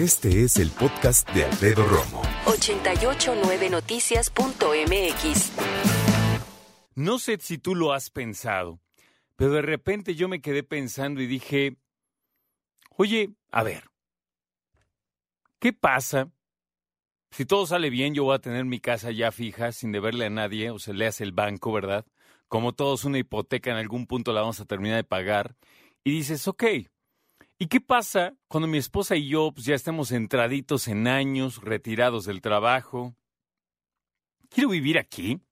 Este es el podcast de Alfredo Romo. 889noticias.mx. No sé si tú lo has pensado, pero de repente yo me quedé pensando y dije, oye, a ver, ¿qué pasa si todo sale bien? Yo voy a tener mi casa ya fija, sin deberle a nadie, o se le hace el banco, ¿verdad? Como todos, una hipoteca en algún punto la vamos a terminar de pagar. Y dices, ok, ¿Y qué pasa cuando mi esposa y yo pues, ya estemos entraditos en años, retirados del trabajo? ¿Quiero vivir aquí?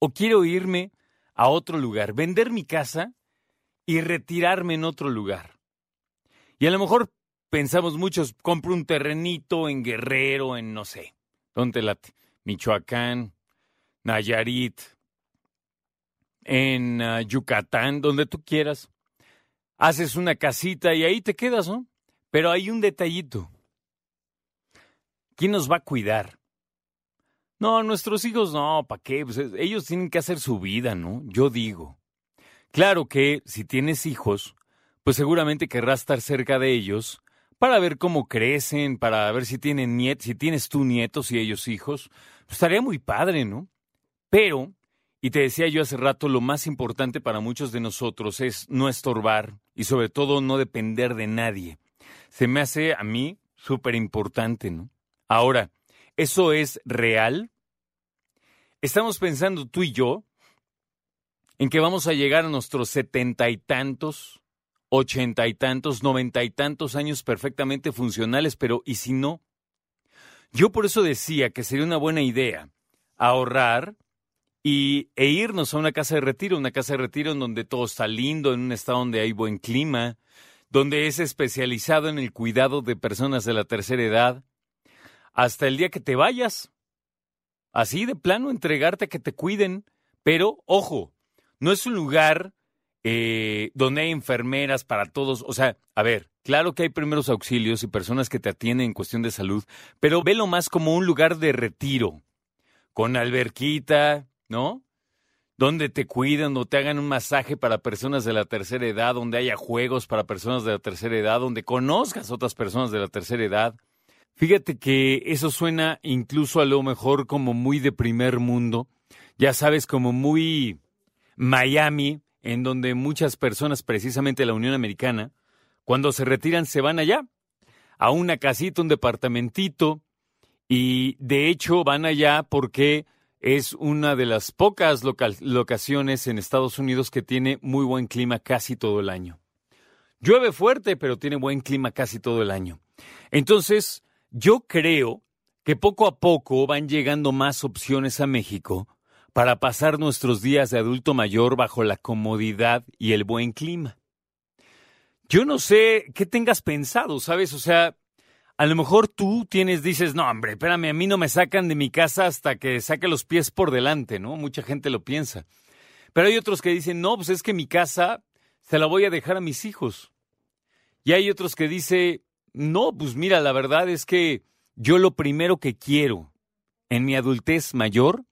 ¿O quiero irme a otro lugar, vender mi casa y retirarme en otro lugar? Y a lo mejor pensamos muchos, compro un terrenito en Guerrero, en no sé, ¿dónde late? Michoacán, Nayarit, en ah, Yucatán, donde tú quieras haces una casita y ahí te quedas, ¿no? Pero hay un detallito. ¿Quién nos va a cuidar? No, nuestros hijos no, ¿para qué? Pues ellos tienen que hacer su vida, ¿no? Yo digo. Claro que si tienes hijos, pues seguramente querrás estar cerca de ellos para ver cómo crecen, para ver si tienen nietos, si tienes tú nietos y ellos hijos. Pues estaría muy padre, ¿no? Pero y te decía yo hace rato, lo más importante para muchos de nosotros es no estorbar y sobre todo no depender de nadie. Se me hace a mí súper importante, ¿no? Ahora, ¿eso es real? Estamos pensando tú y yo en que vamos a llegar a nuestros setenta y tantos, ochenta y tantos, noventa y tantos años perfectamente funcionales, pero ¿y si no? Yo por eso decía que sería una buena idea ahorrar y, e irnos a una casa de retiro, una casa de retiro en donde todo está lindo, en un estado donde hay buen clima, donde es especializado en el cuidado de personas de la tercera edad, hasta el día que te vayas. Así de plano, entregarte a que te cuiden. Pero, ojo, no es un lugar eh, donde hay enfermeras para todos. O sea, a ver, claro que hay primeros auxilios y personas que te atienden en cuestión de salud, pero velo más como un lugar de retiro, con alberquita, ¿no? Donde te cuiden, donde te hagan un masaje para personas de la tercera edad, donde haya juegos para personas de la tercera edad, donde conozcas otras personas de la tercera edad. Fíjate que eso suena incluso a lo mejor como muy de primer mundo, ya sabes, como muy Miami, en donde muchas personas, precisamente la Unión Americana, cuando se retiran se van allá, a una casita, un departamentito, y de hecho van allá porque es una de las pocas locaciones en Estados Unidos que tiene muy buen clima casi todo el año. Llueve fuerte, pero tiene buen clima casi todo el año. Entonces, yo creo que poco a poco van llegando más opciones a México para pasar nuestros días de adulto mayor bajo la comodidad y el buen clima. Yo no sé qué tengas pensado, ¿sabes? O sea, a lo mejor tú tienes, dices, no, hombre, espérame, a mí no me sacan de mi casa hasta que saque los pies por delante, ¿no? Mucha gente lo piensa. Pero hay otros que dicen, no, pues es que mi casa se la voy a dejar a mis hijos. Y hay otros que dicen, no, pues mira, la verdad es que yo lo primero que quiero en mi adultez mayor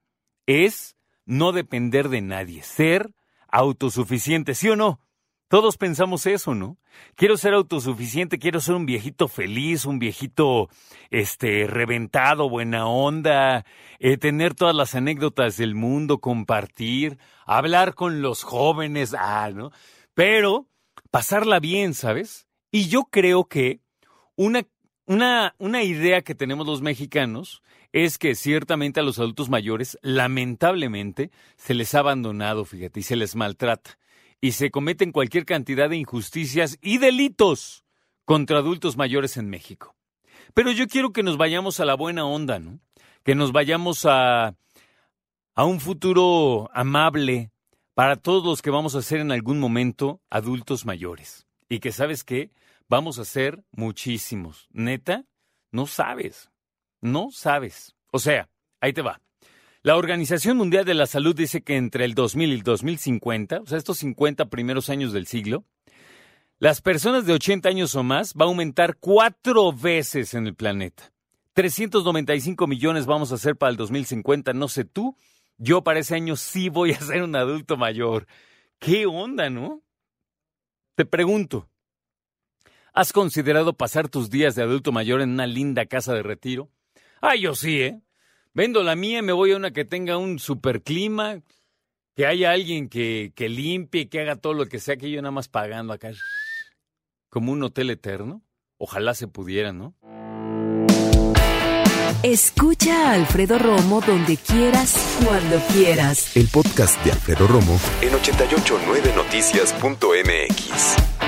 es no depender de nadie, ser autosuficiente, ¿sí o no? Todos pensamos eso, ¿no? Quiero ser autosuficiente, quiero ser un viejito feliz, un viejito este reventado, buena onda, eh, tener todas las anécdotas del mundo, compartir, hablar con los jóvenes, ah, ¿no? Pero pasarla bien, ¿sabes? Y yo creo que una, una, una idea que tenemos los mexicanos es que ciertamente a los adultos mayores, lamentablemente, se les ha abandonado, fíjate, y se les maltrata y se cometen cualquier cantidad de injusticias y delitos contra adultos mayores en México. Pero yo quiero que nos vayamos a la buena onda, ¿no? Que nos vayamos a, a un futuro amable para todos los que vamos a ser en algún momento adultos mayores. Y que sabes qué, vamos a ser muchísimos. Neta, no sabes, no sabes. O sea, ahí te va. La Organización Mundial de la Salud dice que entre el 2000 y el 2050, o sea, estos 50 primeros años del siglo, las personas de 80 años o más va a aumentar cuatro veces en el planeta. 395 millones vamos a hacer para el 2050, no sé tú, yo para ese año sí voy a ser un adulto mayor. ¿Qué onda, no? Te pregunto, ¿Has considerado pasar tus días de adulto mayor en una linda casa de retiro? Ah, yo sí, ¿eh? Vendo la mía y me voy a una que tenga un super clima, que haya alguien que, que limpie, que haga todo lo que sea, que yo nada más pagando acá. Como un hotel eterno. Ojalá se pudiera, ¿no? Escucha a Alfredo Romo donde quieras, cuando quieras. El podcast de Alfredo Romo en 889noticias.mx.